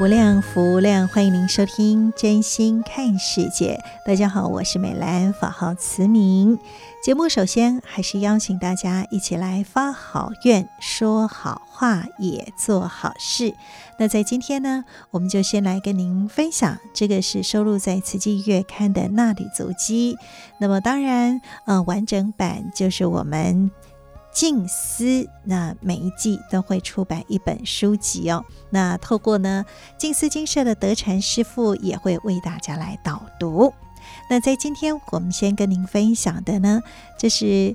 无量，福无量，欢迎您收听《真心看世界》。大家好，我是美兰，法号慈明。节目首先还是邀请大家一起来发好愿，说好话，也做好事。那在今天呢，我们就先来跟您分享，这个是收录在《慈济月刊》的纳履足迹。那么当然，呃，完整版就是我们。静思，那每一季都会出版一本书籍哦。那透过呢，静思精舍的德禅师傅也会为大家来导读。那在今天，我们先跟您分享的呢，这是。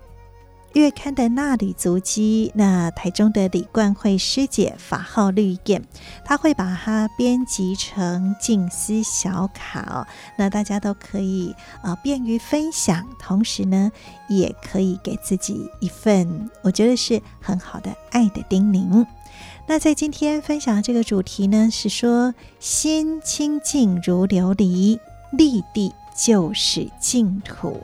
月刊的衲履足迹，那台中的李冠慧师姐法号绿燕，她会把它编辑成静思小卡，那大家都可以呃便于分享，同时呢也可以给自己一份我觉得是很好的爱的叮咛。那在今天分享的这个主题呢，是说心清净如琉璃，立地就是净土。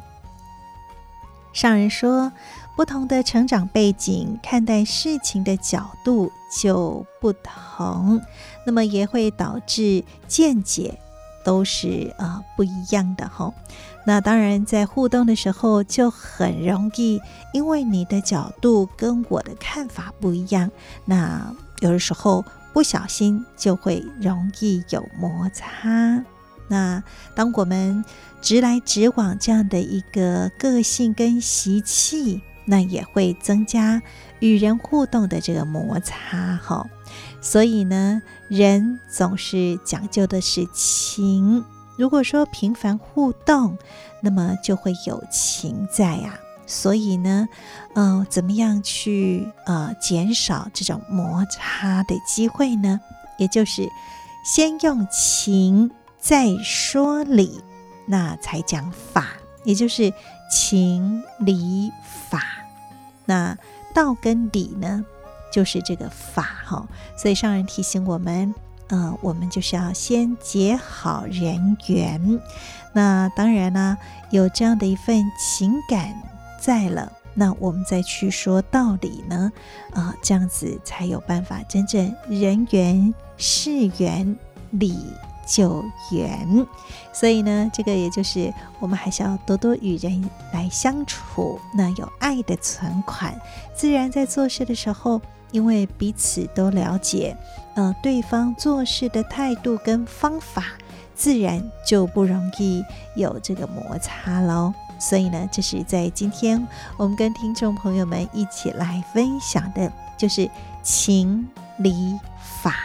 上人说。不同的成长背景，看待事情的角度就不同，那么也会导致见解都是呃不一样的哈。那当然，在互动的时候就很容易，因为你的角度跟我的看法不一样，那有的时候不小心就会容易有摩擦。那当我们直来直往这样的一个个性跟习气。那也会增加与人互动的这个摩擦哈，所以呢，人总是讲究的是情。如果说频繁互动，那么就会有情在啊。所以呢，呃，怎么样去呃减少这种摩擦的机会呢？也就是先用情再说理，那才讲法，也就是情理。那道跟理呢，就是这个法哈，所以上人提醒我们，呃，我们就是要先结好人缘。那当然呢，有这样的一份情感在了，那我们再去说道理呢，啊、呃，这样子才有办法真正人缘、事缘、理。救援，所以呢，这个也就是我们还是要多多与人来相处，那有爱的存款，自然在做事的时候，因为彼此都了解，呃，对方做事的态度跟方法，自然就不容易有这个摩擦喽。所以呢，这是在今天我们跟听众朋友们一起来分享的，就是情理法。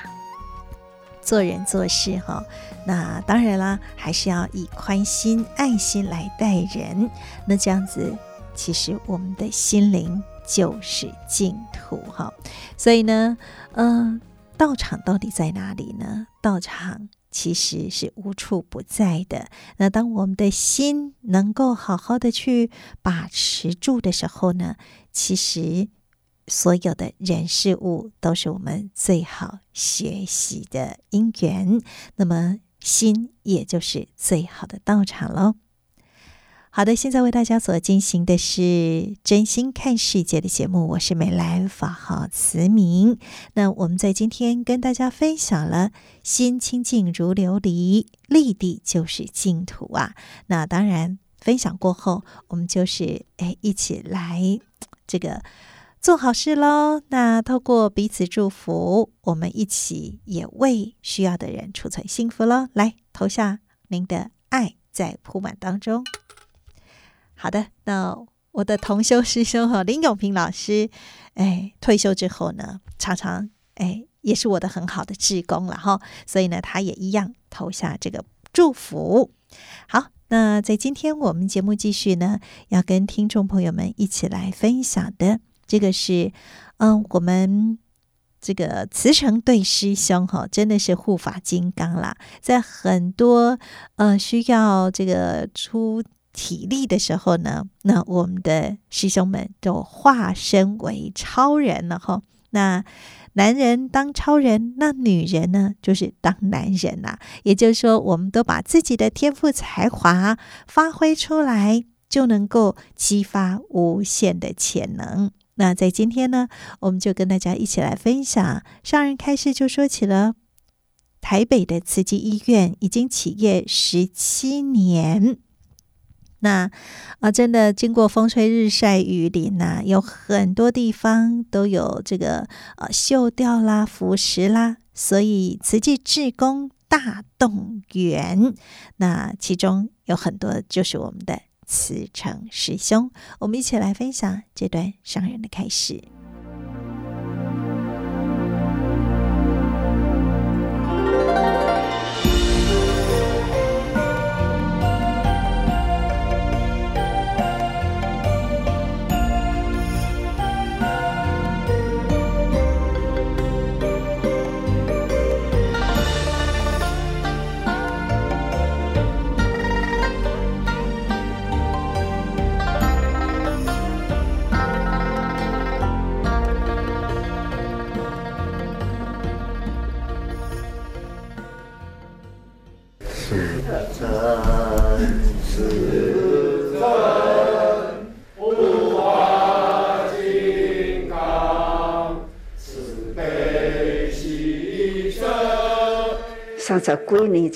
做人做事哈，那当然啦，还是要以宽心、爱心来待人。那这样子，其实我们的心灵就是净土哈。所以呢，嗯、道场到底在哪里呢？道场其实是无处不在的。那当我们的心能够好好的去把持住的时候呢，其实。所有的人事物都是我们最好学习的因缘，那么心也就是最好的道场喽。好的，现在为大家所进行的是真心看世界的节目，我是美兰，法号慈明。那我们在今天跟大家分享了“心清净如琉璃，立地就是净土”啊。那当然，分享过后，我们就是哎一起来这个。做好事喽！那透过彼此祝福，我们一起也为需要的人储存幸福喽。来投下您的爱在铺满当中。好的，那我的同修师兄哈林永平老师，哎，退休之后呢，常常哎也是我的很好的志工了哈，所以呢，他也一样投下这个祝福。好，那在今天我们节目继续呢，要跟听众朋友们一起来分享的这个是，嗯，我们这个慈诚对师兄哈，真的是护法金刚啦，在很多呃需要这个出。体力的时候呢，那我们的师兄们都化身为超人了哈。那男人当超人，那女人呢，就是当男人呐。也就是说，我们都把自己的天赋才华发挥出来，就能够激发无限的潜能。那在今天呢，我们就跟大家一起来分享。上人开示就说起了台北的慈济医院已经起业十七年。那啊，真的经过风吹日晒雨淋呐、有很多地方都有这个呃锈掉啦、腐蚀啦，所以慈济志工大动员。那其中有很多就是我们的慈诚师兄，我们一起来分享这段伤人的开始。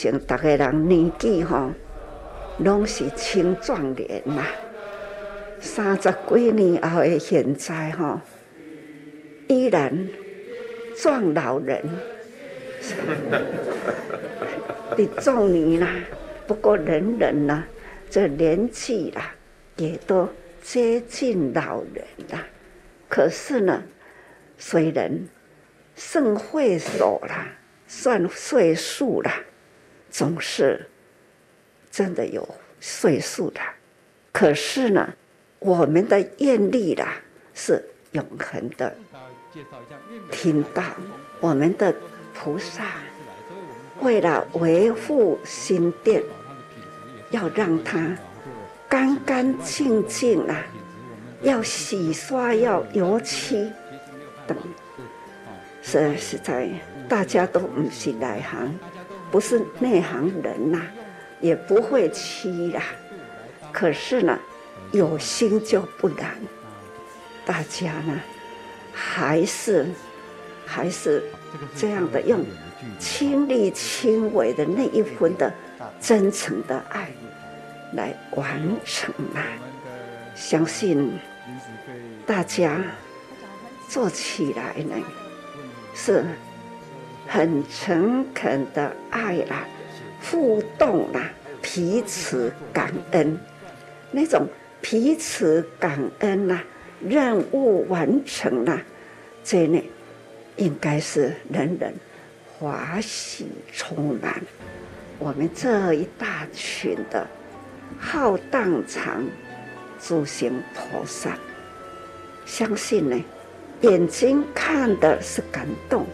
前，大家人年纪吼，拢是青壮年呐。三十几年后的现在吼，依然壮老人。的中年啦，不过人人呐，这年纪啦，也都接近老人啦。可是呢，虽然算岁数啦，算岁数啦，总是真的有岁数的。可是呢，我们的愿力啦，是永恒的。听到我们的菩萨。为了维护心殿，要让它干干净净啊，要洗刷，要油漆等，实实在大家都不是内行，不是内行人呐、也不会漆啦。可是呢，有心就不难。大家呢，还是还是这样的用。亲力亲为的那一份的真诚的爱来完成啊！相信大家做起来呢，是很诚恳的爱啦，互动啦，彼此感恩，那种彼此感恩呐，任务完成了，这呢，应该是人人。华喜充满，我们这一大群的浩荡场诸行菩萨，相信呢，眼睛看的是感动，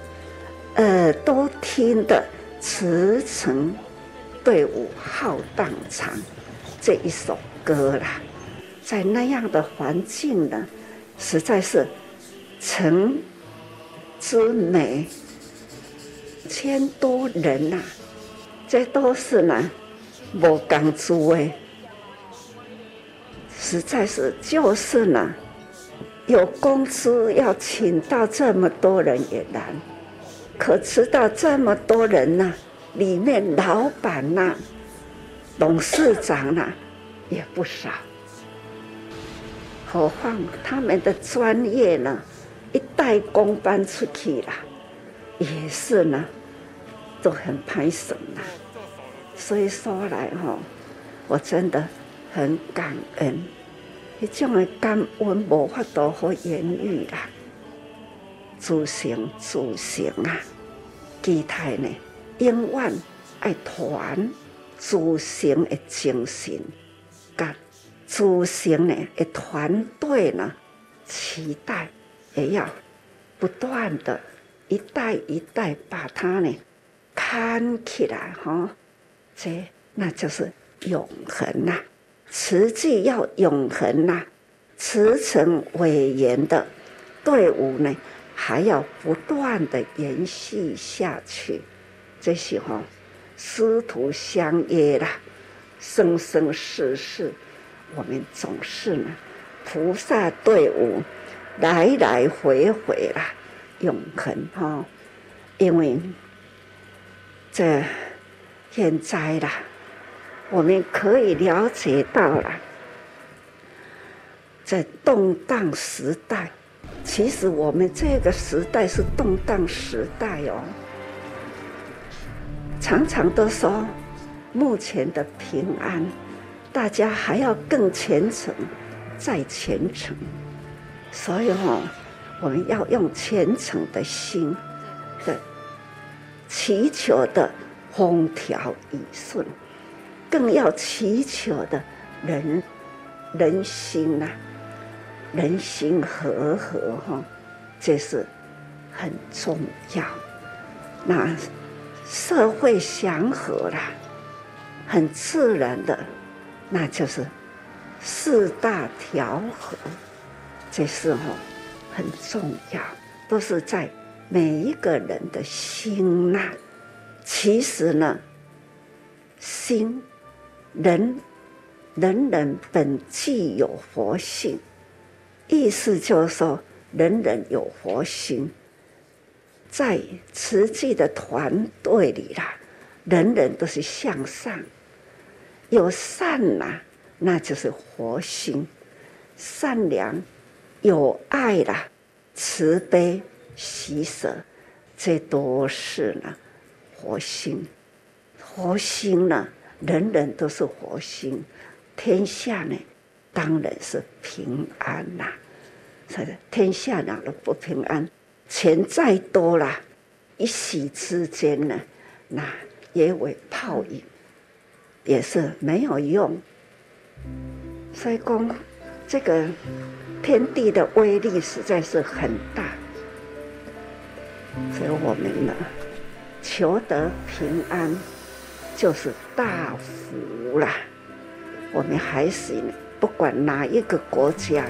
耳朵听的驰骋队伍浩荡场这一首歌啦，在那样的环境呢，实在是诚之美。千多人呐、这都是呢，无工做的，实在是就是呢，有公司要请到这么多人也难，可知道这么多人呢、里面老板呐、董事长呐、也不少，何况他们的专业呢，一代工搬出去了，也是呢。都很拍省呐，所以说来哈，我真的很感恩，一种的感恩无法度好言语啊。自省自省啊，期待呢，永远爱团自省的精神，甲自省呢的团队呢，期待也要不断的，一代一代把它呢看起来哈。这那就是永恒呐、啊，慈济要永恒呐、啊，慈诚伟严的队伍呢，还要不断的延续下去。这时候师徒相约啦，生生世世，我们总是呢，菩萨队伍来来回回啦，永恒哈，因为这。现在啦，我们可以了解到了，在动荡时代，其实我们这个时代是动荡时代哦。常常都说，目前的平安，大家还要更虔诚，再虔诚。所以哦，我们要用虔诚的心的祈求的。风调雨顺，更要祈求的人人心呐、啊，人心和合哈，这是很重要。那社会祥和啦，很自然的，那就是四大调和，这是哈很重要，都是在每一个人的心呐、其实呢，心，人，人人本具有佛性，意思就是说，人人有佛心，在慈济的团队里啦，人人都是向上，有善呐、那就是佛心，善良，有爱啦，慈悲喜舍，这都是呢。佛心，佛心呢？人人都是佛心，天下呢，当然是平安啦、啊。是的，天下哪都不平安，钱再多啦，一息之间呢，那也为泡影，也是没有用。所以讲，这个天地的威力实在是很大，所以我们呢。求得平安，就是大福啦。我们还是不管哪一个国家，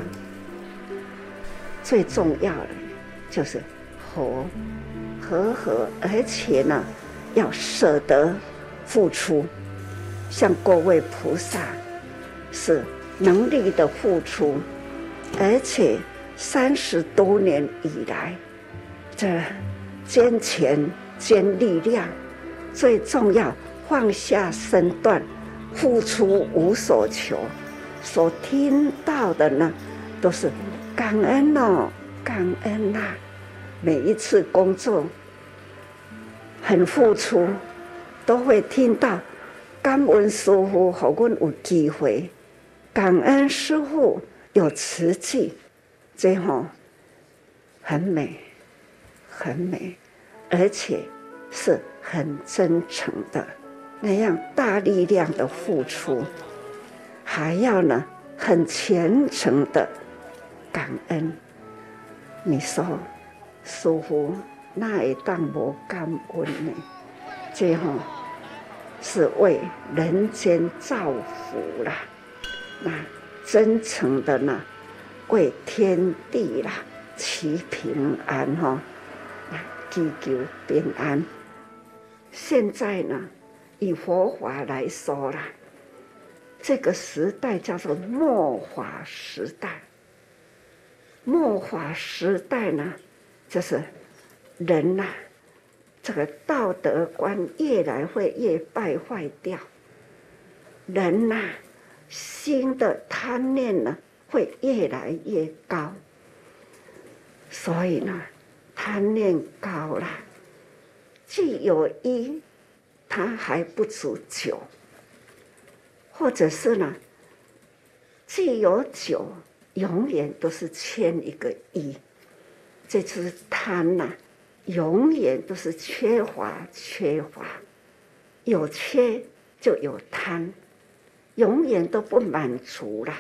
最重要的就是和和和，而且呢，要舍得付出。像各位菩萨是能力的付出，而且三十多年以来，这捐钱。捐力量，最重要，放下身段，付出无所求。所听到的呢，都是感恩哦，感恩呐、每一次工作很付出，都会听到感恩师傅，好我有机会，感恩师傅有慈济，最后很美，很美。而且是很真诚的那样大力量的付出，还要呢很虔诚的感恩。你说，师父那一段无感恩呢？最后是为人间造福啦，那真诚的呢，为天地啦祈平安哈。祈求平安。现在呢，以佛法来说啦，这个时代叫做末法时代。末法时代呢，就是人呐、这个道德观越来会越败坏掉，人呐、啊，心的贪念呢会越来越高，所以呢。贪念高了，既有一它还不足求，或者是呢，既有九，永远都是欠一个一，这就是贪呐、永远都是缺乏缺乏，有缺就有贪，永远都不满足了，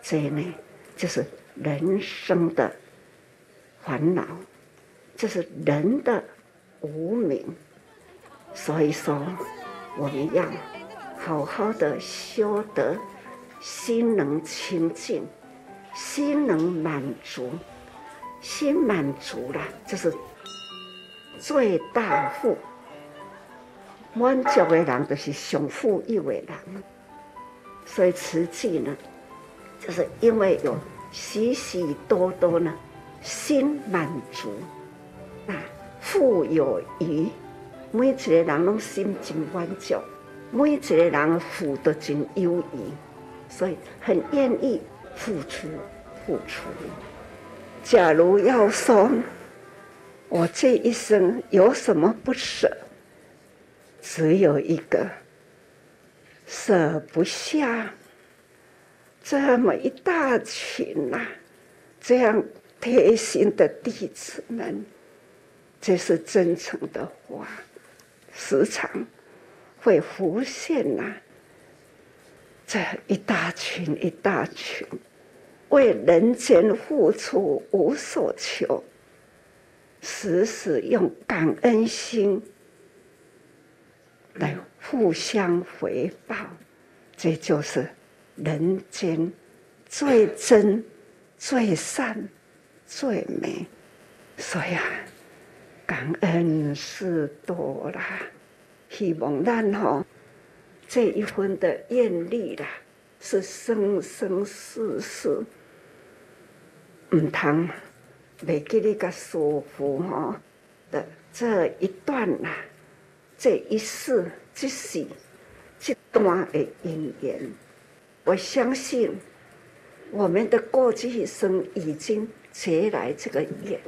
这呢，就是人生的烦恼，这是人的无明。所以说，我们要好好的修得心能清净，心能满足，心满足了，就是最大富。满足的人就是上富裕的人，所以慈济呢，就是因为有许许多多呢，心满足，啊，富有余。每一个人拢心情满足，每一个人福都真有余，所以很愿意付出付出。假如要说我这一生有什么不舍，只有一个，舍不下这么一大群呐、这样贴心的弟子们，这是真诚的话。时常会浮现呐、这一大群一大群，为人间付出无所求，时时用感恩心来互相回报，这就是人间最真、最善、最美。所以啊。感恩是多啦，希望咱吼这一分的愿力啦，是生生世世唔通袂记你个舒服吼的这一段啦，这一世即是这段的因缘，我相信我们的过去生已经结来这个缘。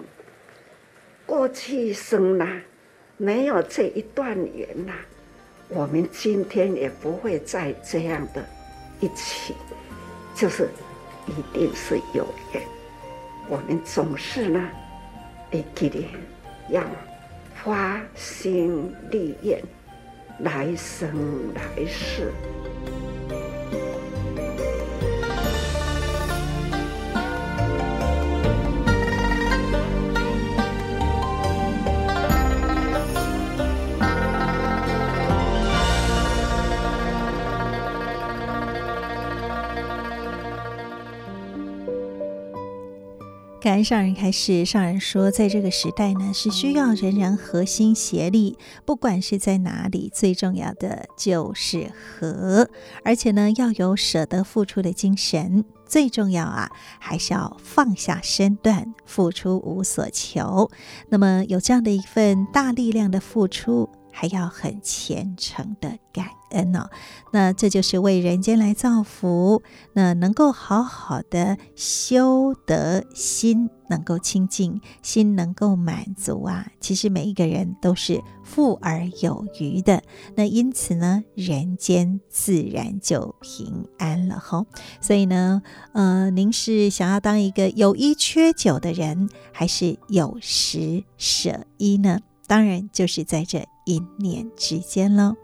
过去生呐，没有这一段缘呐，我们今天也不会再这样的一起，就是一定是有缘。我们总是呢，会记得要花心立愿，来生来世。感恩上人开示，上人说，在这个时代呢，是需要人人合心协力，不管是在哪里，最重要的就是和，而且呢，要有舍得付出的精神，最重要啊，还是要放下身段，付出无所求。那么有这样的一份大力量的付出，还要很虔诚的感恩哦，那这就是为人间来造福，那能够好好的修得心，能够清净，心能够满足啊。其实每一个人都是富而有余的，那因此呢，人间自然就平安了哈。所以呢，呃，您是想要当一个有一缺九的人，还是有十舍一呢？当然就是在这一念之间喽。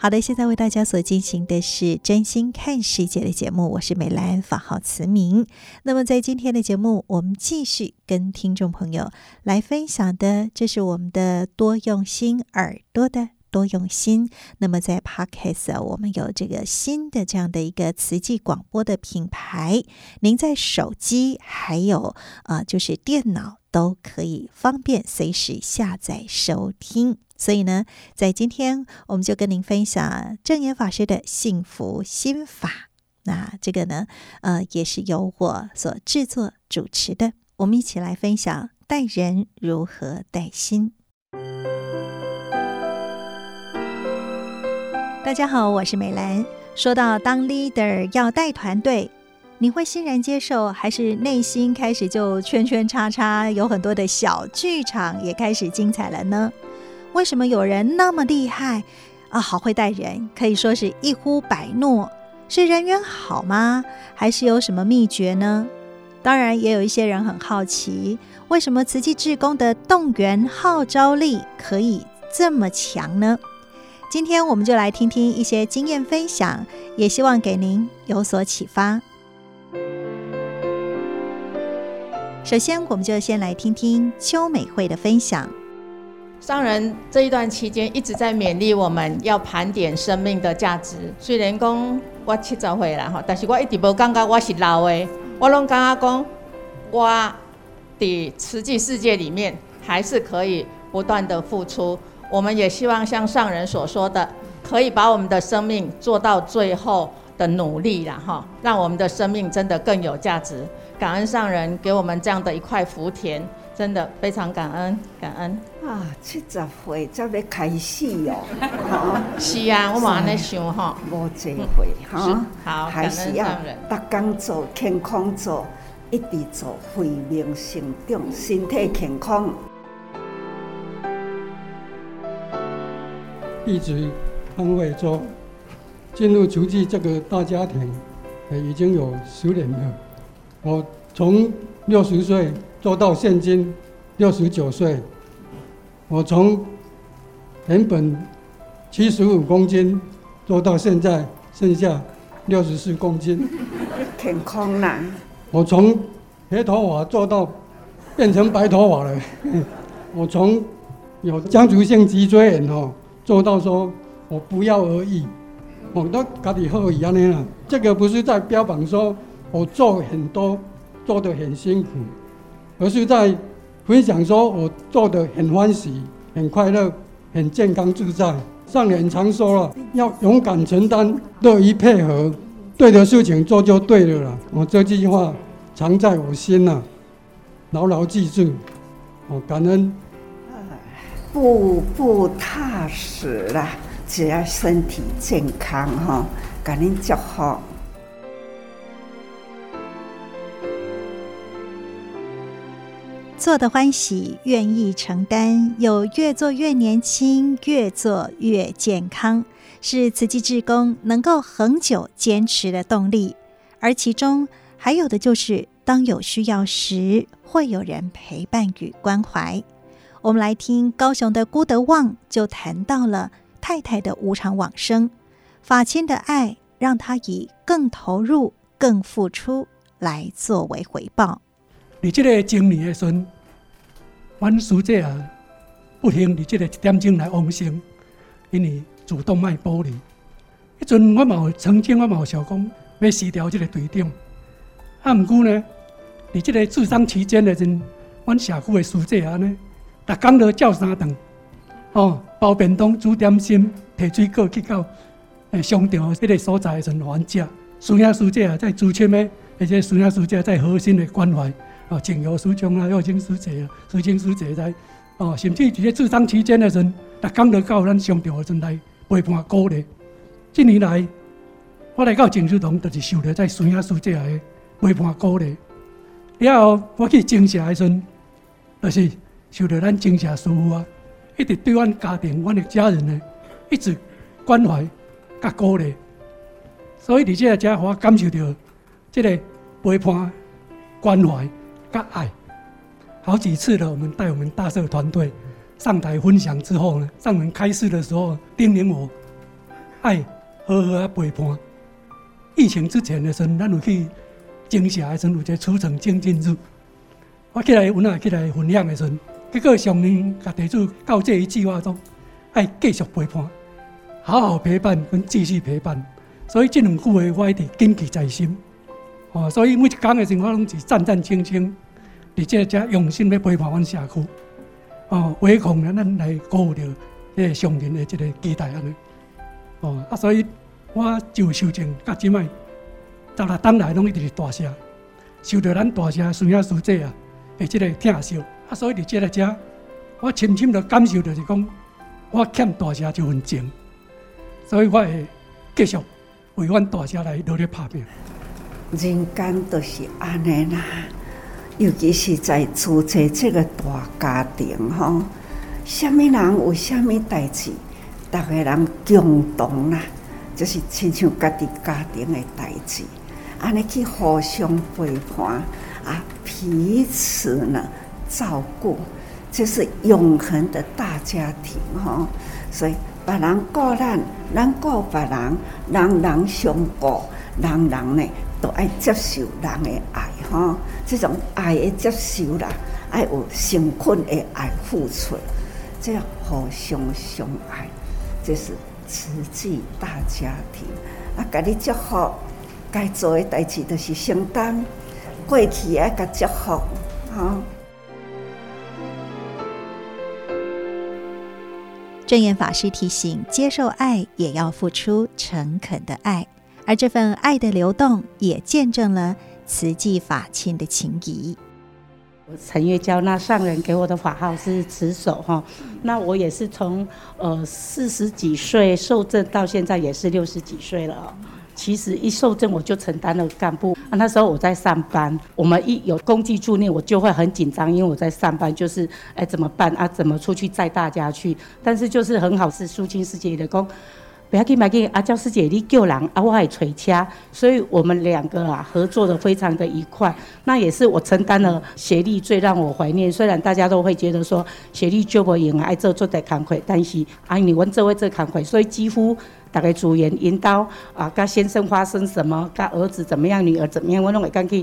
好的，现在为大家所进行的是真心看世界的节目，我是美兰，法号慈明。那么在今天的节目，我们继续跟听众朋友来分享的，这是我们的多用心耳朵的多用心。那么在 Podcast 我们有这个新的这样的一个慈济广播的品牌，您在手机还有啊、呃，就是电脑都可以方便随时下载收听。所以呢，在今天我们就跟您分享证严法师的幸福心法。那这个呢，呃，也是由我所制作主持的。我们一起来分享待人如何待心。大家好，我是美兰。说到当 leader 要带团队，你会欣然接受，还是内心开始就圈圈叉叉，有很多的小剧场也开始精彩了呢？为什么有人那么厉害啊？好会待人，可以说是一呼百诺，是人缘好吗？还是有什么秘诀呢？当然，也有一些人很好奇，为什么慈济志工的动员号召力可以这么强呢？今天我们就来听听一些经验分享，也希望给您有所启发。首先，我们就先来听听邱美惠的分享。上人这一段期间一直在勉励我们要盘点生命的价值。虽然讲我七十岁了哈，但是我一直无感觉我是老的。我拢感觉讲，我的实际世界里面还是可以不断的付出。我们也希望像上人所说的，可以把我们的生命做到最后的努力了哈，让我们的生命真的更有价值。感恩上人给我们这样的一块福田，真的非常感恩感恩。啊，七十岁才要开始哦。是啊，我嘛安尼想吼，无机会哈，好，还是要逐工做健康做，一直做，慧命成长，身体健康。一直安慰着进入慈济这个大家庭，已经有十年了。我从六十岁做到现今六十九岁。我从原本七十五公斤做到现在剩下六十四公斤，健康啦。我从黑头发做到变成白头发了。我从有家族性脊椎炎哦，做到说我不药而愈。我都家己好一样的啦。这个不是在标榜说我做很多做得很辛苦，而是在。分享说，我做得很欢喜、很快乐、很健康自在。上人常说了，要勇敢承担、乐于配合，对的事情做就对了啦。我这句话常在我心呐，牢牢记住。我感恩，步步踏实啦，只要身体健康哈，感恩就好。做的欢喜，愿意承担，有越做越年轻，越做越健康，是慈济志工能够恒久坚持的动力。而其中还有的就是，当有需要时，会有人陪伴与关怀。我们来听高雄的郭德旺就谈到了太太的无常往生，法亲的爱让他以更投入、更付出来作为回报。伫即个经历的时阵，阮师姐啊，不幸伫即个一点钟来往生，因为主动脉剥离。迄阵我嘛有曾经我嘛有想讲要辞掉即个队长，啊，毋过呢，伫即个治丧期间的阵，阮社区的师姐啊呢，逐工都叫三顿，哦，包便当、煮点心、提水果去到诶商场迄个所在的阵，阮食。师兄师姐啊，在主签的，而且师兄师姐在核心的关怀。哦，静友师兄啊，要经师姐啊，师兄师姐在哦，甚至在治丧期间的时阵，逐工都到咱上吊的阵来陪伴鼓励。近年来，我来到静思堂，就是受着在师兄师姐的陪伴鼓励。然后我去精舍的时阵，就是受着咱精舍师傅啊，一直对阮家庭、阮的家人呢，一直关怀甲鼓励。所以伫这个家，我感受到这个陪伴关怀。跟爱，好几次了。我们带我们大社团队上台分享之后呢，上门开示的时候叮咛我：爱好好啊陪伴。疫情之前的时候，咱有去精舍的时候，有一个出城精进日。我起来，有哪起来分享的时候，结果上面甲地主告这一句话说：爱继续陪伴，好好陪伴，跟继续陪伴。所以这两句话我一直谨记在心。哦，所以每一讲的时候，拢是战战兢兢，而且加用心来陪伴阮社区。哦，唯恐呢，咱来顾着诶上人的这个期待安尼。哦，啊，所以我就修正甲即摆，十六当来拢一直是大社，受到咱大社师兄师姐啊，诶，这个疼惜。啊，所以伫这个遮，我深深的感受就是讲，我欠大社一份情，所以我会继续为阮大社来努力打拼。人间都是安尼啦，尤其是在组织这个大家庭吼，什么人有什么代志，大家人共同啦，就是亲像家己家庭的代志，安尼去互相陪伴啊，彼此呢照顾，这是永恒的大家庭哈。所以别人顾咱，咱顾别人，人人相顾，人人呢都爱接受人的爱哈。这种爱的接受啦，爱有成捆的爱付出。这样互相相爱，这是慈济大家庭。啊，给你祝福，该做的代志都是承担，过去爱个祝福，哈。证严法师提醒：接受爱也要付出诚恳的爱，而这份爱的流动，也见证了慈济法亲的情谊。我陈月娇，那上人给我的法号是慈守哈，那我也是从呃四十几岁受证到现在也是六十几岁了。其实一受证我就承担了干部，那时候我在上班，我们一有公祭助念我就会很紧张，因为我在上班，就是哎怎么办啊？怎么出去载大家去？但是就是很好，是苏青师姐的功。不要紧，不要紧，阿娇师姐你救人，啊，我还垂掐，所以我们两个啊合作的非常的愉快。那也是我承担了协力最让我怀念。虽然大家都会觉得说协力救不赢，爱做做得慷慨，但是啊你问这位这慷慨，所以几乎大概主演引导啊，跟先生发生什么，跟儿子怎么样，女儿怎么样，我拢会跟去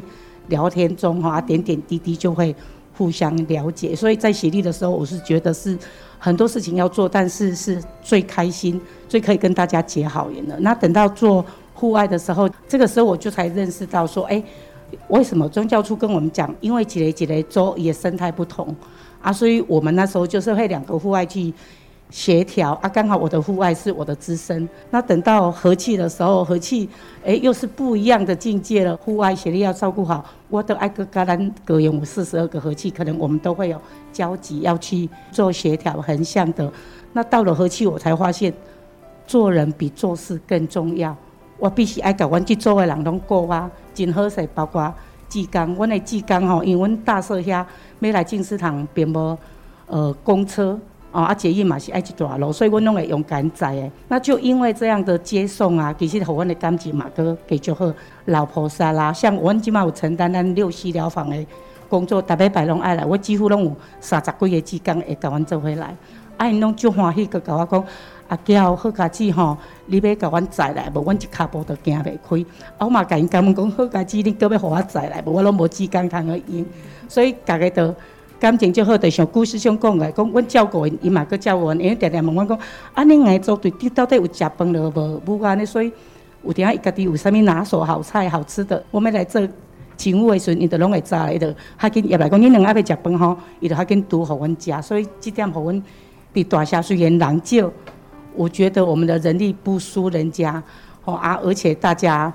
聊天中哈，点点滴滴就会互相了解。所以在协力的时候，我是觉得是。很多事情要做，但是是最开心、最可以跟大家结好缘的。那等到做户外的时候，这个时候我就才认识到说，哎，为什么宗教处跟我们讲，因为几雷几雷州也生态不同啊，所以我们那时候就是会两个户外去。协调啊，刚好我的户外是我的资深。那等到和气的时候，和气哎又是不一样的境界了。户外协力要照顾好，我的爱格格兰格有四十二个和气，可能我们都会有交集要去做协调横向的。那到了和气，我才发现做人比做事更重要。我必须爱搞阮去做的人拢过啊，真好势，包括志刚，阮的志刚吼，因为阮大社遐要来静思堂，并无呃公车。哦，啊，捷运嘛是爱一大路，所以阮拢会用赶载诶。那就因为这样的接送啊，其实互阮的感情嘛，搁给就好。老菩萨啦，像阮即马有承担咱六西疗房的工作，逐礼拜拢爱来，我几乎拢有三十几个志工会甲阮做伙来。啊，因拢足欢喜，搁甲我讲，阿娇好家子吼，你要甲阮载来，无阮一骹步都行袂开。啊，我嘛甲因讲讲，好家子，你搁要互我载来，无我拢无志工通去用，所以逐个都。感情就好，就像故事上讲的，讲阮照顾因，伊嘛阁照顾阮，因为常常问阮讲，啊，恁爱做对，你到底有食饭了无？无安尼，所以有阵伊家己有啥物拿手好菜好吃的，我们来做请务的时阵，伊就拢会知，伊就较紧入来讲，恁两个要食饭吼，伊就较紧拄互阮食，所以这点互阮比大侠虽然人少，我觉得我们的人力不输人家，吼啊，而且大家。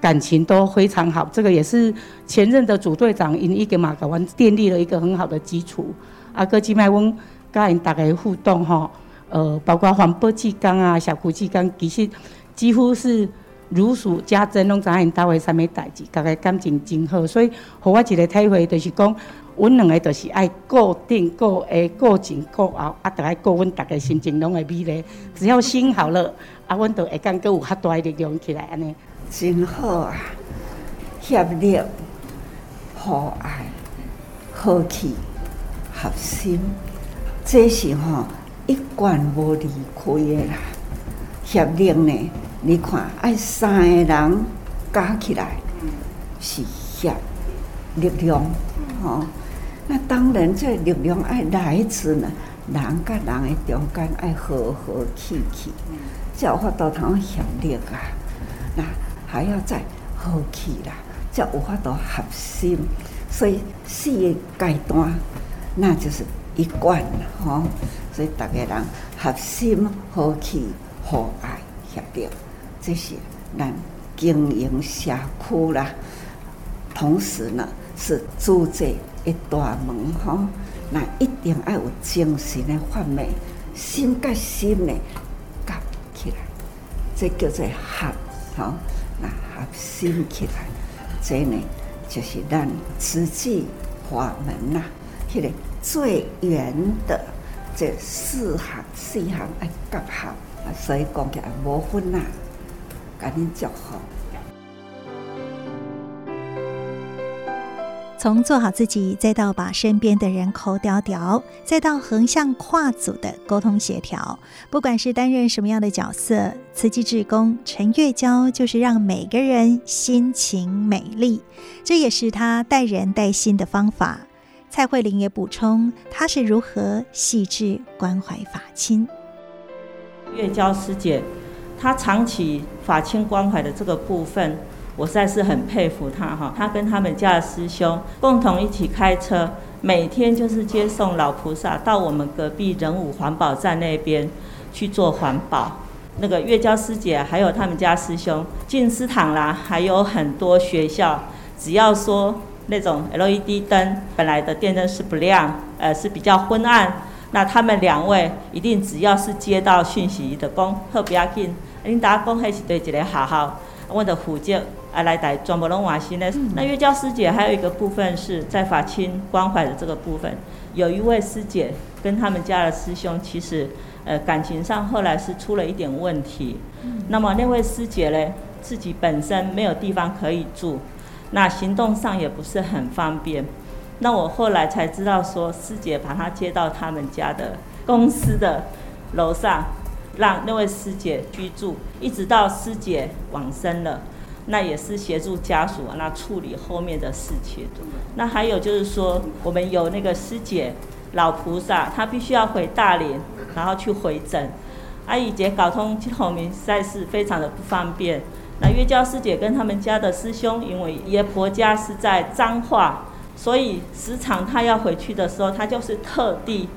感情都非常好，这个也是前任的组队长因一个马港湾奠立了一个很好的基础。阿哥今麦温跟大家互动哈，呃，包括环保志工啊、小库志工，其实几乎是如数家珍，拢知影到位啥物代志，大家感情真好。所以，互我一个体会就是讲，阮两个就是爱顾顶顾下固前顾后，啊，得爱顾阮大家心情拢会美丽。只要心好了，啊，阮就会感觉有较大的力量起来安尼。真好啊！协力、互爱、和气、合心，这是吼、一贯无离开的啦。协力呢，你看爱三个人加起来是协力量，吼、那当然，这力量爱来自呢人甲人的中间爱和和气气，才有法度通协力啊。那还要再和气啦，才有法度合心。所以四个阶段，那就是一贯啦，吼。所以大家人合心、和气、和爱、协力，这是咱经营社区啦。同时呢，是组织一大门，吼。那一定要有精神的发面，心跟心的夹起来，这叫做合，吼。合心起来，这呢就是咱慈济法门呐，迄个最圆的这四行四行爱夹合，所以讲起来无分呐，赶紧祝福。从做好自己，再到把身边的人口叼叼，再到横向跨组的沟通协调，不管是担任什么样的角色，慈济志工陈月娇就是让每个人心情美丽，这也是她待人待心的方法。蔡慧玲也补充，她是如何细致关怀法亲。月娇师姐，她长期法亲关怀的这个部分。我实在是很佩服他哈，他跟他们家的师兄共同一起开车，每天就是接送老菩萨到我们隔壁仁武环保站那边去做环保。那个月娇师姐还有他们家师兄进思堂啦，还有很多学校，只要说那种 LED 灯本来的电灯是不亮，呃是比较昏暗，那他们两位一定只要是接到讯息的工，特别要紧，领导讲还是对一个好好，我的福建。啊，来带全部拢瓦西呢。那月娇师姐还有一个部分是在法亲关怀的这个部分，有一位师姐跟他们家的师兄，其实呃感情上后来是出了一点问题。那么那位师姐呢，自己本身没有地方可以住，那行动上也不是很方便。那我后来才知道说，师姐把她接到他们家的公司的楼上，让那位师姐居住，一直到师姐往生了。那也是协助家属，那处理后面的事情。那还有就是说，我们有那个师姐老菩萨，她必须要回大连，然后去回诊。阿姨姐搞通后面实在是非常的不方便。那月娇师姐跟他们家的师兄，因为爷婆家是在彰化，所以时常她要回去的时候，她就是特地，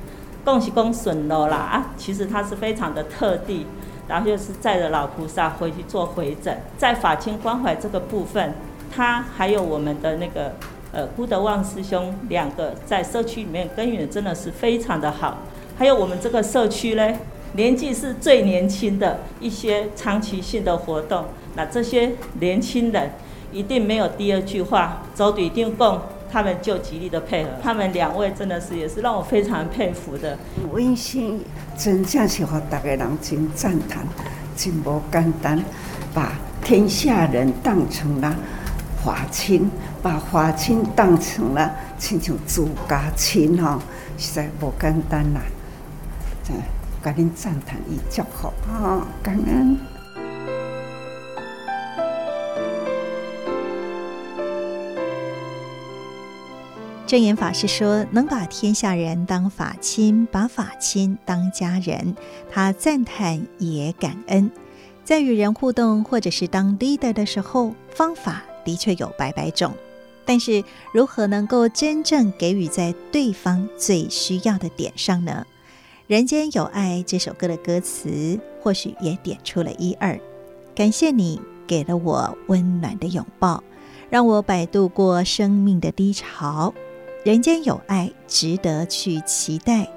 恭喜恭损了啦啊！其实她是非常的特地。然后就是载着老菩萨回去做回诊，在法亲关怀这个部分，他还有我们的那个呃孤德旺师兄两个在社区里面耕耘真的是非常的好。还有我们这个社区呢，年纪是最年轻的一些长期性的活动，那这些年轻人一定没有第二句话，走对定供。他们就极力的配合，他们两位真的是也是让我非常佩服的。温馨真正是和大家人真赞叹，真不简单，把天下人当成了华亲，把华亲当成了亲像自家亲哈，实在不简单呐。嗯，赶紧赞叹一叫好啊，感恩。证严法师说：“能把天下人当法亲，把法亲当家人。”他赞叹也感恩。在与人互动或者是当 leader 的时候，方法的确有百百种，但是如何能够真正给予在对方最需要的点上呢？《人间有爱》这首歌的歌词或许也点出了一二。感谢你给了我温暖的拥抱，让我摆渡过生命的低潮。人间有爱，值得去期待。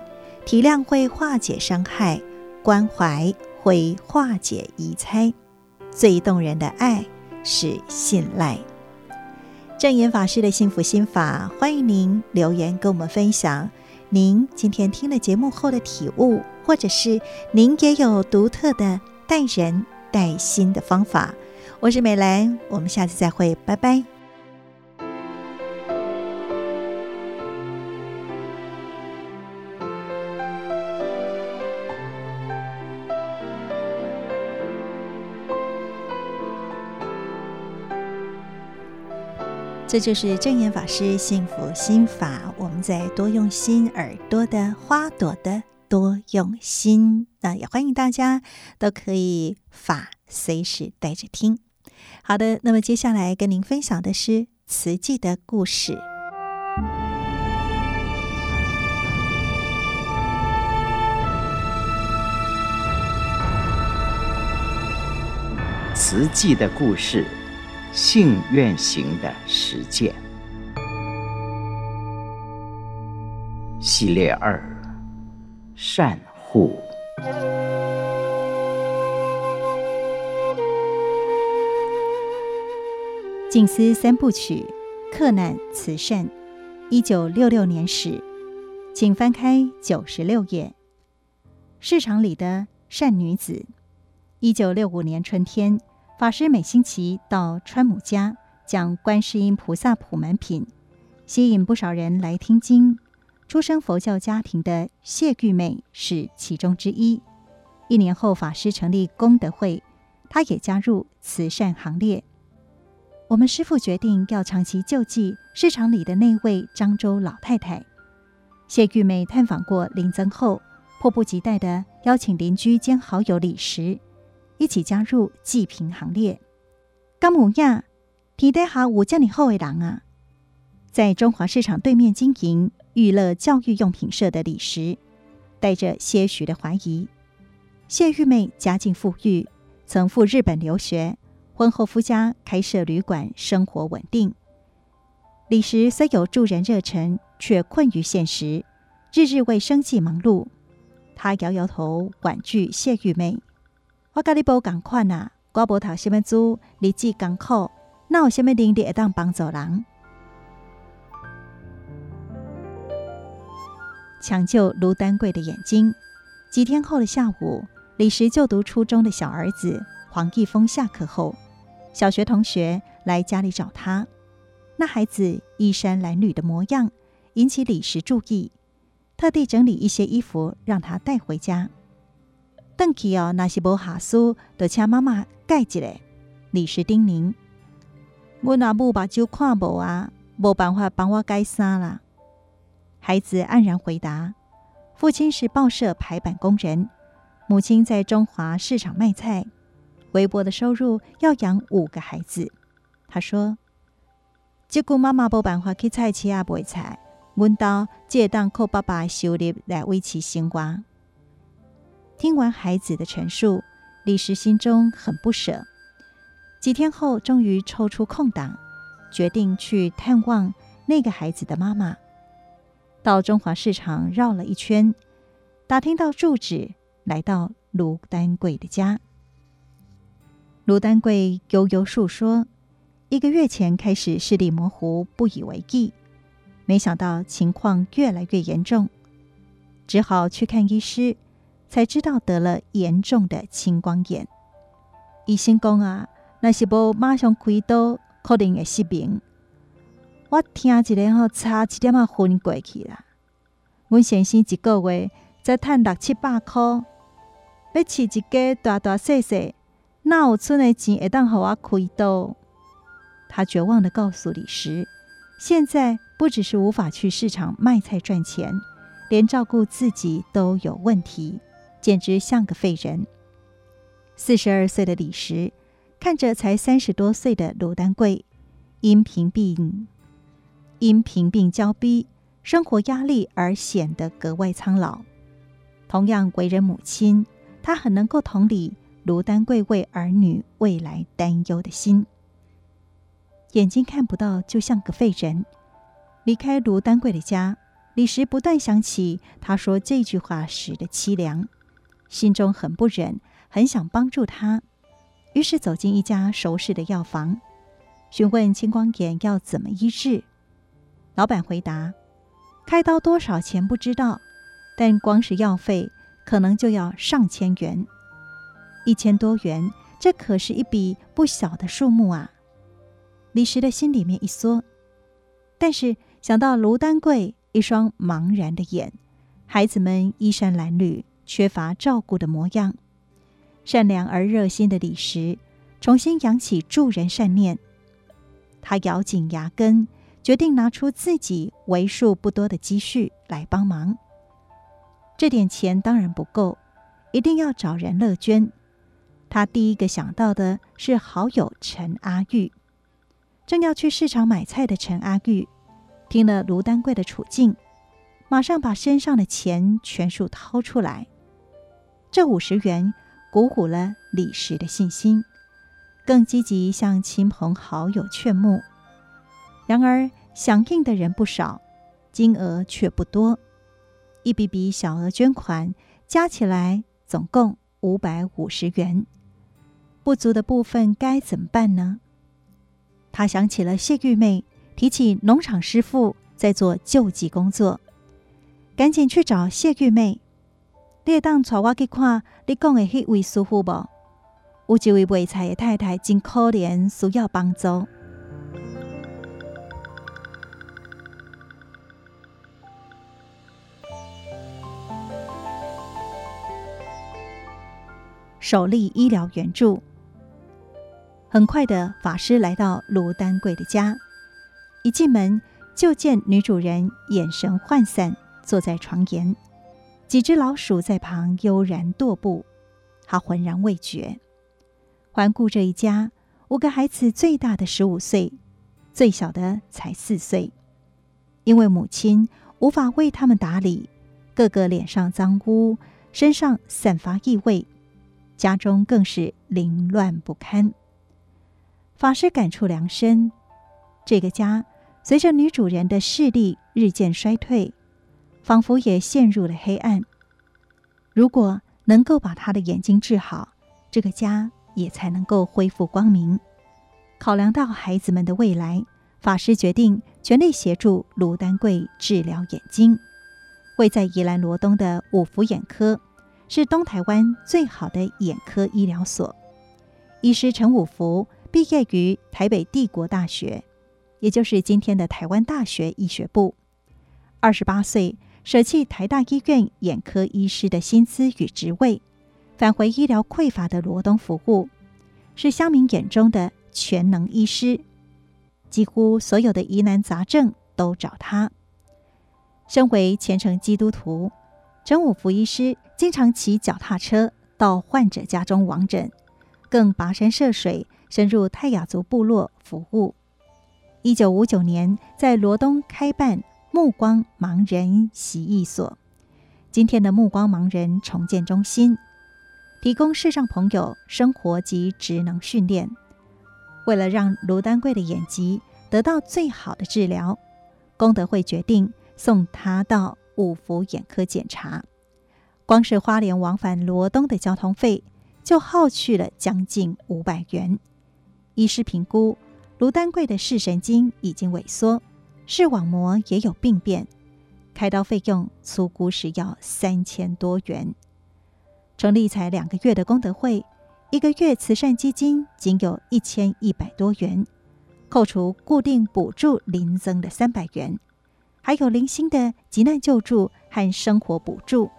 体谅会化解伤害，关怀会化解疑猜。最动人的爱是信赖。证严法师的幸福心法，欢迎您留言跟我们分享。您今天听了节目后的体悟，或者是您也有独特的待人待心的方法。我是美兰，我们下次再会，拜拜。这就是正言法师幸福心法，我们在多用心，耳朵的花朵的多用心。那也欢迎大家都可以法随时带着听。好的，那么接下来跟您分享的是慈济的故事。慈济的故事。信愿行的实践系列二：善护。静思三部曲：克难慈善。一九六六年始，请翻开九十六页。市场里的善女子。一九六五年春天，法师每星期到川母家讲观世音菩萨普门品，吸引不少人来听经。出生佛教家庭的谢玉妹是其中之一。一年后，法师成立功德会，她也加入慈善行列。我们师父决定要长期救济市场里的那位漳州老太太。谢玉妹探访过林曾后，迫不及待地邀请邻居兼好友李石一起加入济贫行列。甘姆亚，天底下有这么好的人啊！在中华市场对面经营育乐教育用品社的李石，带着些许的怀疑。谢玉妹家境富裕，曾赴日本留学，婚后夫家开设旅馆，生活稳定。李石虽有助人热忱，却困于现实，日日为生计忙碌。他摇摇头，婉拒谢玉妹：“我跟你无同款啊，我无读什么书，日子艰苦，哪有什么能力会当帮助人？”抢救卢丹桂的眼睛。几天后的下午，李石就读初中的小儿子黄义峰下课后，小学同学来家里找他。那孩子衣衫褴褛的模样引起李石注意，特地整理一些衣服让他带回家。邓启哦，若是无下书，就请妈妈盖一个。李石叮咛：“我阿母目睭看无啊，无办法帮我盖衫啦。”孩子黯然回答：“父亲是报社排版工人。”母亲在中华市场卖菜，微薄的收入要养五个孩子。他说：“这个妈妈无办法去菜市啊买菜，阮家只当靠爸爸的收入来维持生活。”听完孩子的陈述，李石心中很不舍。几天后，终于抽出空档，决定去探望那个孩子的妈妈。到中华市场绕了一圈，打听到住址。来到卢丹贵的家，卢丹贵悠悠述说，一个月前开始视力模糊，不以为意，没想到情况越来越严重，只好去看医师，才知道得了严重的青光眼。医生讲啊，那是不马上开刀，可能会失明。我听一个后，差一点啊昏过去了。我先生一个月才赚六七百块。要饲一家大大细细，哪有剩的钱会当给我开刀？他绝望地告诉李石：“现在不只是无法去市场卖菜赚钱，连照顾自己都有问题，简直像个废人。”四十二岁的李石看着才三十多岁的卢丹桂，因贫病因贫病交逼，生活压力而显得格外苍老。同样为人母亲。他很能够同理卢丹桂为儿女未来担忧的心，眼睛看不到就像个废人。离开卢丹桂的家，李石不断想起他说这句话时的凄凉，心中很不忍，很想帮助他，于是走进一家熟识的药房，询问青光眼要怎么医治。老板回答：开刀多少钱不知道，但光是药费。可能就要上千元，一千多元，这可是一笔不小的数目啊！李石的心里面一缩，但是想到卢丹桂一双茫然的眼，孩子们衣衫褴褛、缺乏照顾的模样，善良而热心的李石重新扬起助人善念。他咬紧牙根，决定拿出自己为数不多的积蓄来帮忙。这点钱当然不够，一定要找人乐捐。他第一个想到的是好友陈阿玉。正要去市场买菜的陈阿玉，听了卢丹贵的处境，马上把身上的钱全数掏出来。这五十元鼓舞了李石的信心，更积极向亲朋好友劝募。然而响应的人不少，金额却不多。一笔笔小额捐款加起来总共五百五十元，不足的部分该怎么办呢？他想起了谢玉妹提起农场师傅在做救济工作，赶紧去找谢玉妹。你会当带我去看你讲的迄位师傅无？有一位卖菜的太太真可怜，需要帮助。首例医疗援助。很快的，法师来到卢丹桂的家，一进门就见女主人眼神涣散，坐在床沿。几只老鼠在旁悠然踱步，他浑然未觉。环顾这一家，五个孩子最大的十五岁，最小的才四岁。因为母亲无法为他们打理，个个脸上脏污，身上散发异味，家中更是凌乱不堪。法师感触良深，这个家随着女主人的视力日渐衰退。仿佛也陷入了黑暗。如果能够把他的眼睛治好，这个家也才能够恢复光明。考量到孩子们的未来，法师决定全力协助卢丹桂治疗眼睛。位在宜兰罗东的五福眼科，是东台湾最好的眼科医疗所。医师陈五福毕业于台北帝国大学，也就是今天的台湾大学医学部。二十八岁。舍弃台大医院眼科医师的薪资与职位，返回医疗匮乏的罗东服务，是乡民眼中的全能医师。几乎所有的疑难杂症都找他。身为虔诚基督徒，陈武福医师经常骑脚踏车到患者家中望诊，更跋山涉水深入泰雅族部落服务。一九五九年，在罗东开办。目光盲人习艺所，今天的目光盲人重建中心，提供视障朋友生活及职能训练。为了让卢丹桂的眼疾得到最好的治疗，功德会决定送他到五福眼科检查。光是花莲往返罗东的交通费就耗去了将近五百元。医师评估，卢丹桂的视神经已经萎缩。视网膜也有病变，开刀费用粗估是要三千多元。成立才两个月的功德会，一个月慈善基金仅有一千一百多元，扣除固定补助零增的三百元，还有零星的急难救助和生活补助。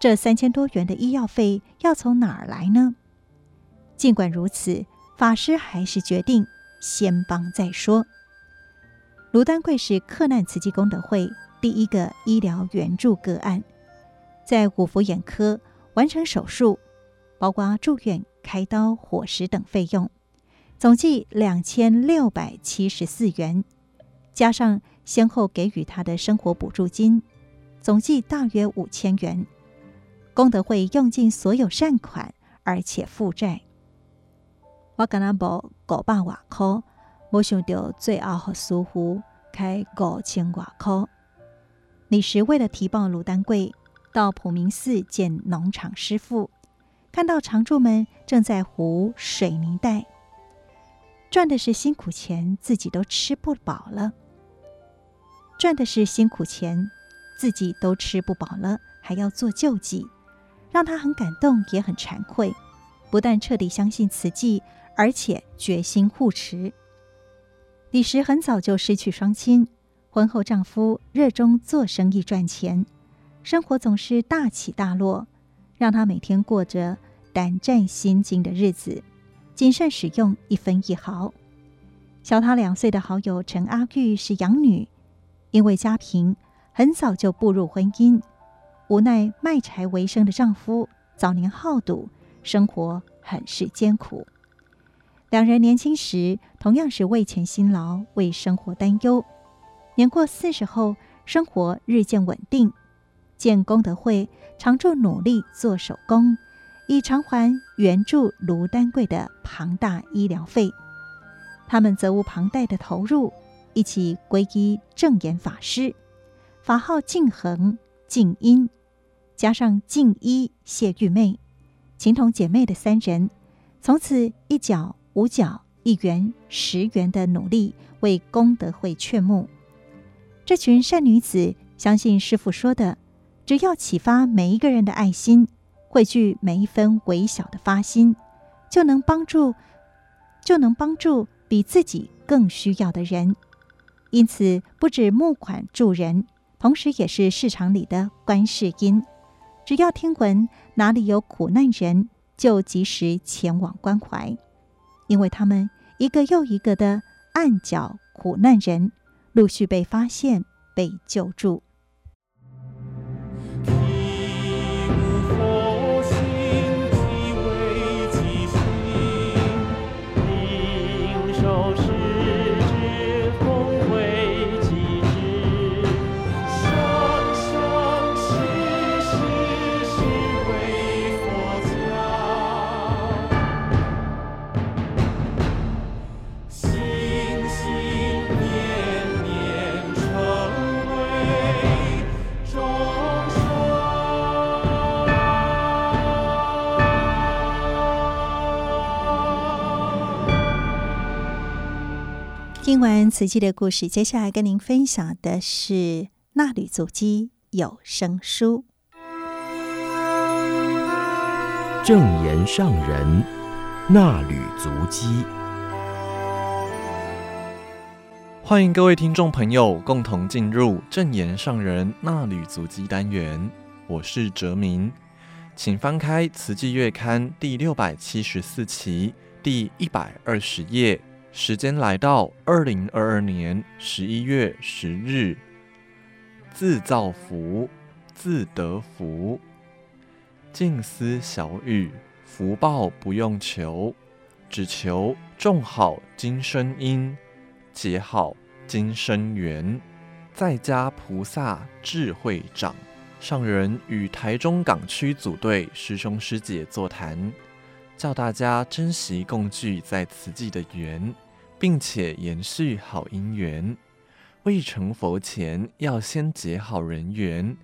这三千多元的医药费要从哪儿来呢？尽管如此，法师还是决定先帮再说。卢丹桂是克难慈济功德会第一个医疗援助个案，在五福眼科完成手术，包括住院、开刀、伙食等费用，总计两千六百七十四元，加上先后给予他的生活补助金，总计大约五千元。功德会用尽所有善款，而且负债。我跟他报五百外块。没想到最后和师傅开五千外块。李时为了提报卢丹桂，到普明寺见农场师傅，看到常住们正在糊水泥袋，赚的是辛苦钱，自己都吃不饱了。赚的是辛苦钱，自己都吃不饱了，还要做救济，让他很感动，也很惭愧。不但彻底相信慈济，而且决心护持。李时很早就失去双亲，婚后丈夫热衷做生意赚钱，生活总是大起大落，让她每天过着胆战心惊的日子，谨慎使用一分一毫。小她两岁的好友陈阿玉是养女，因为家贫，很早就步入婚姻，无奈卖柴为生的丈夫早年好赌，生活很是艰苦。两人年轻时同样是为钱辛劳，为生活担忧。年过四十后，生活日渐稳定，见功德会常助努力做手工，以偿还援助卢丹桂的庞大医疗费。他们责无旁贷的投入，一起皈依正言法师，法号净恒、净音，加上净一谢玉妹，情同姐妹的三人，从此一脚。五角、一元、十元的努力，为功德会劝募。这群善女子相信师父说的，只要启发每一个人的爱心，汇聚每一分微小的发心，就能帮助，就能帮助比自己更需要的人。因此，不止募款助人，同时也是市场里的观世音。只要听闻哪里有苦难人，就及时前往关怀，因为他们一个又一个的暗角苦难人，陆续被发现、被救助。听完慈济的故事，接下来跟您分享的是《纳履足迹有声书》。正言上人纳履足迹，欢迎各位听众朋友共同进入正言上人纳履足迹单元。我是哲明，请翻开《慈济月刊》第六百七十四期第一百二十页。时间来到二零二二年十一月十日，自造福，自得福。静思小语，福报不用求，只求种好今生因，结好今生缘。在家菩萨智慧长，上人与台中港区组队师兄师姐座谈，教大家珍惜共聚在此际的缘。并且延续好因缘，未成佛前要先结好人缘。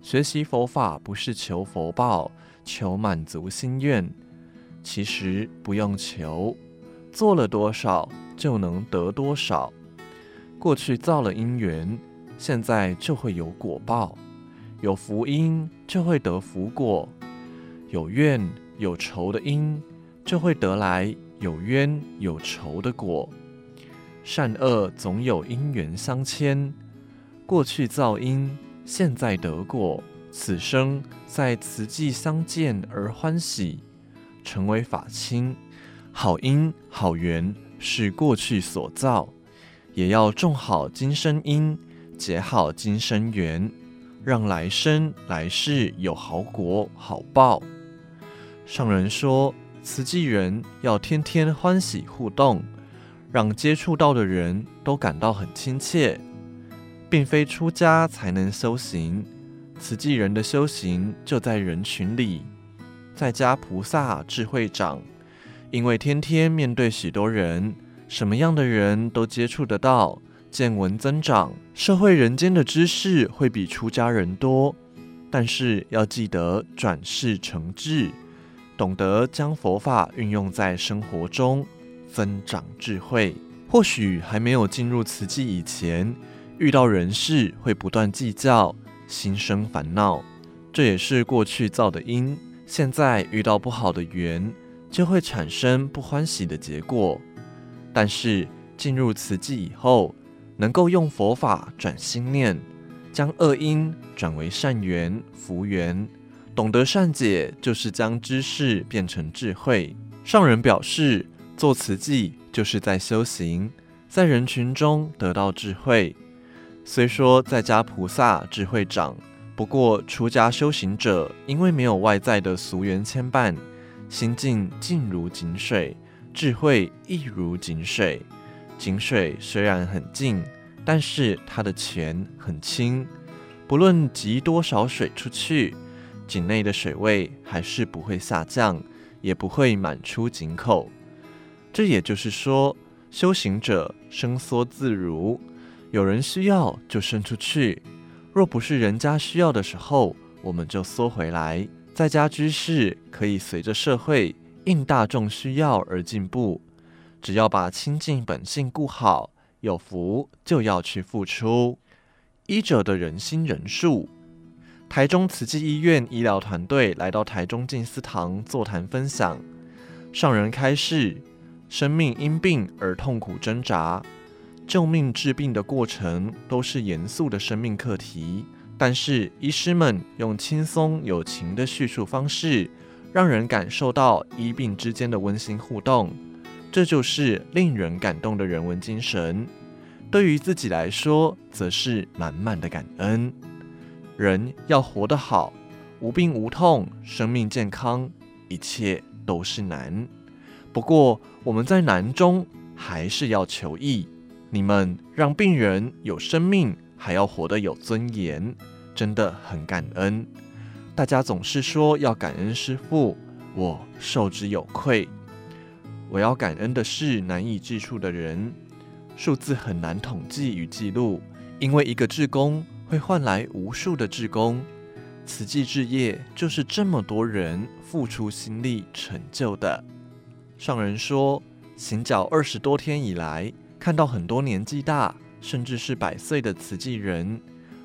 学习佛法不是求佛报，求满足心愿。其实不用求，做了多少就能得多少。过去造了因缘，现在就会有果报。有福因就会得福果，有怨有仇的因就会得来。有冤有仇的果，善恶总有因缘相牵。过去造因，现在得果，此生在慈济相见而欢喜，成为法亲。好因好缘是过去所造，也要种好今生因，结好今生缘，让来生来世有好果好报。上人说。慈济人要天天欢喜互动，让接触到的人都感到很亲切，并非出家才能修行。慈济人的修行就在人群里，在家菩萨智慧长，因为天天面对许多人，什么样的人都接触得到，见闻增长，社会人间的知识会比出家人多，但是要记得转世成智。懂得将佛法运用在生活中，增长智慧。或许还没有进入慈济以前，遇到人事会不断计较，心生烦恼，这也是过去造的因。现在遇到不好的缘，就会产生不欢喜的结果。但是进入慈济以后，能够用佛法转心念，将恶因转为善缘、福缘。懂得善解，就是将知识变成智慧。上人表示，做慈济就是在修行，在人群中得到智慧。虽说在家菩萨智慧长，不过出家修行者因为没有外在的俗缘牵绊，心境静如井水，智慧亦如井水。井水虽然很静，但是它的泉很清，不论挤多少水出去。井内的水位还是不会下降，也不会满出井口。这也就是说，修行者伸缩自如，有人需要就伸出去；若不是人家需要的时候，我们就缩回来。在家居士可以随着社会应大众需要而进步，只要把清净本性顾好，有福就要去付出。医者的仁心仁术。台中慈济医院医疗团队来到台中静思堂座谈分享，上人开示：生命因病而痛苦挣扎，救命治病的过程都是严肃的生命课题。但是医师们用轻松有情的叙述方式，让人感受到医病之间的温馨互动，这就是令人感动的人文精神。对于自己来说，则是满满的感恩。人要活得好，无病无痛，生命健康，一切都是难。不过，我们在难中还是要求益。你们让病人有生命，还要活得有尊严，真的很感恩。大家总是说要感恩师父，我受之有愧。我要感恩的是难以计数的人，数字很难统计与记录，因为一个志工。会换来无数的志工，慈济置业就是这么多人付出心力成就的。上人说，行脚二十多天以来，看到很多年纪大，甚至是百岁的慈济人，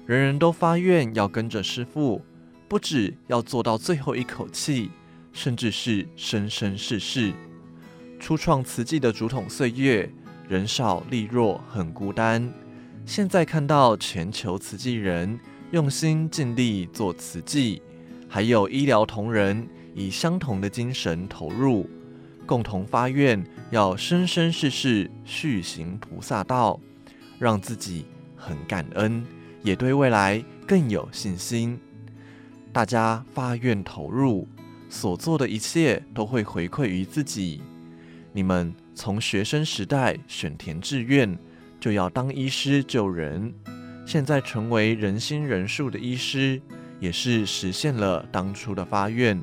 人人都发愿要跟着师父，不止要做到最后一口气，甚至是生生世世。初创慈济的竹筒岁月，人少力弱，很孤单。现在看到全球慈济人用心尽力做慈济，还有医疗同仁以相同的精神投入，共同发愿要生生世世续行菩萨道，让自己很感恩，也对未来更有信心。大家发愿投入，所做的一切都会回馈于自己。你们从学生时代选填志愿。就要当医师救人，现在成为仁心仁术的医师，也是实现了当初的发愿。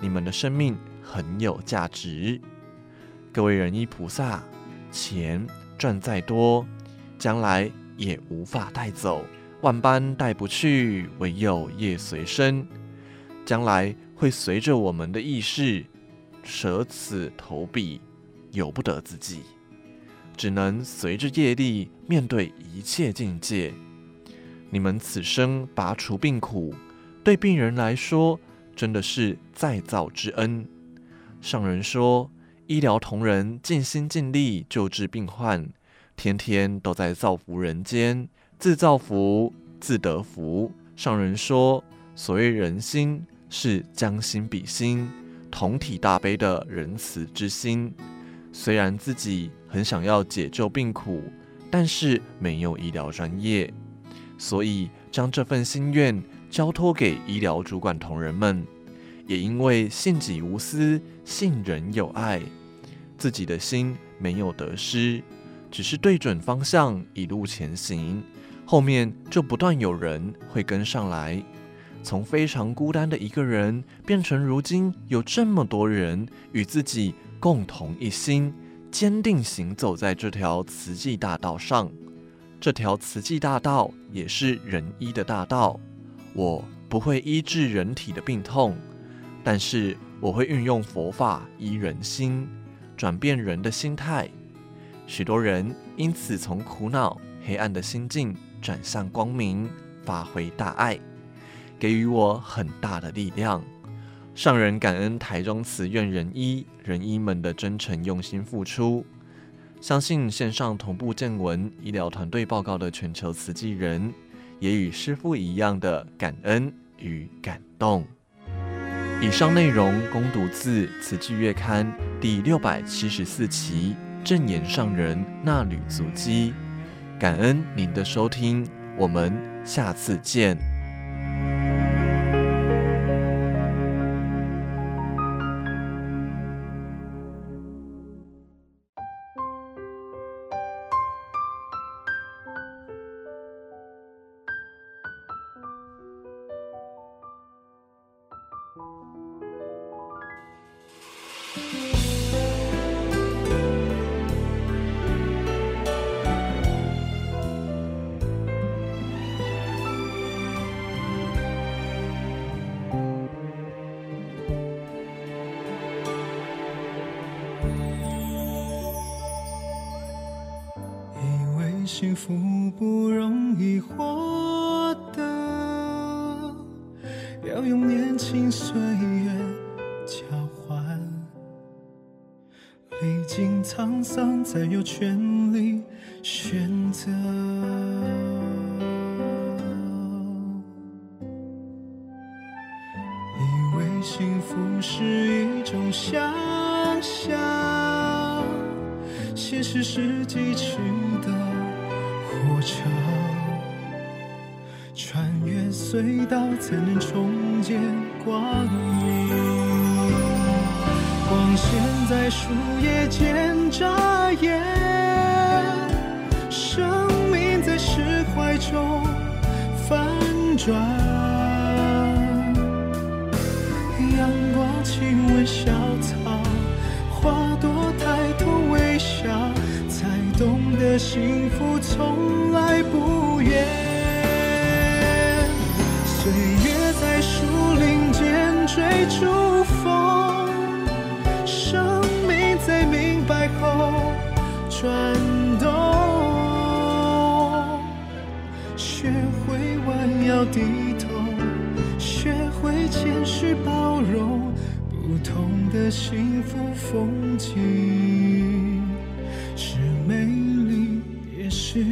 你们的生命很有价值，各位仁医菩萨，钱赚再多，将来也无法带走，万般带不去，唯有业随身，将来会随着我们的意识，舍此投彼，由不得自己。只能随着业力面对一切境界。你们此生拔除病苦，对病人来说真的是再造之恩。上人说，医疗同仁尽心尽力救治病患，天天都在造福人间，自造福，自得福。上人说，所谓人心，是将心比心，同体大悲的仁慈之心。虽然自己很想要解救病苦，但是没有医疗专业，所以将这份心愿交托给医疗主管同仁们。也因为信己无私，信人有爱，自己的心没有得失，只是对准方向一路前行，后面就不断有人会跟上来，从非常孤单的一个人，变成如今有这么多人与自己。共同一心，坚定行走在这条慈济大道上。这条慈济大道也是仁医的大道。我不会医治人体的病痛，但是我会运用佛法医人心，转变人的心态。许多人因此从苦恼、黑暗的心境转向光明，发挥大爱，给予我很大的力量。上人感恩台中慈院仁医仁医们的真诚用心付出，相信线上同步见闻医疗团队报告的全球慈济人，也与师父一样的感恩与感动。以上内容恭读自《慈济月刊》第六百七十四期正言上人衲履足迹，感恩您的收听，我们下次见。幸福不容易获得。要用年轻岁月交换，历经沧桑才有权幅风景是美丽，也是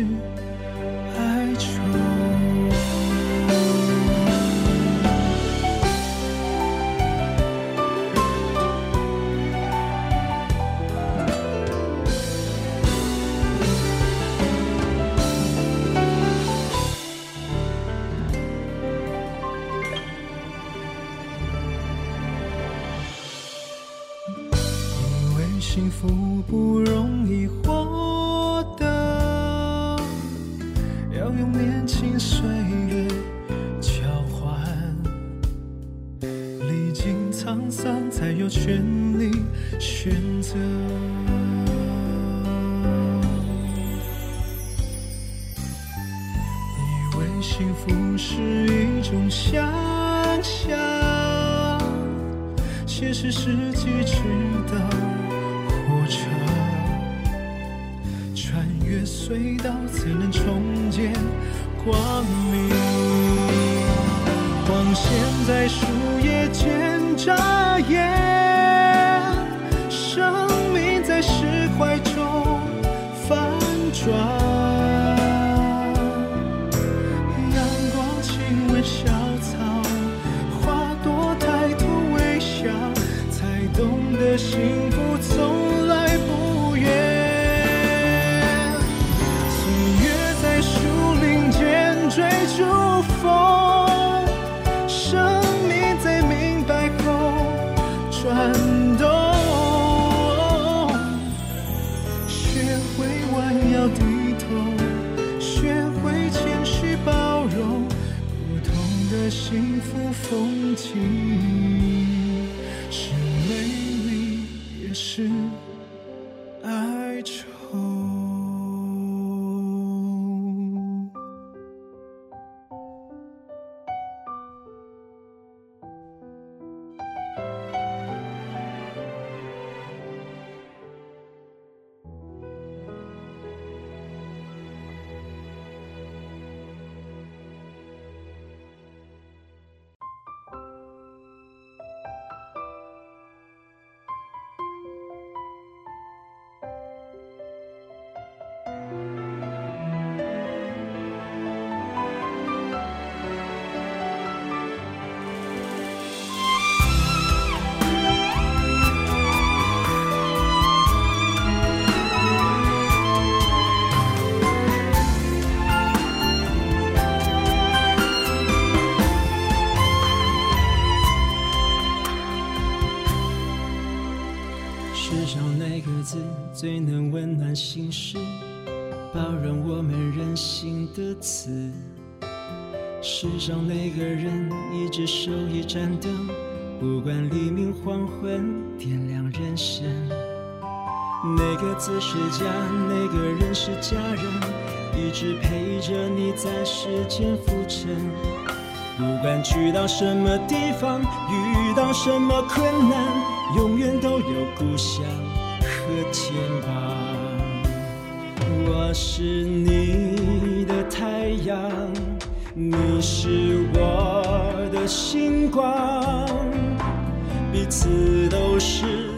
风景是美丽也是心事，包容我们任性的词。世上每个人一直手一盏灯，不管黎明黄昏，点亮人生。哪个字是假，哪个人是家人，一直陪着你在世间浮沉。不管去到什么地方，遇到什么困难，永远都有故乡。和肩膀，我是你的太阳，你是我的星光，彼此都是。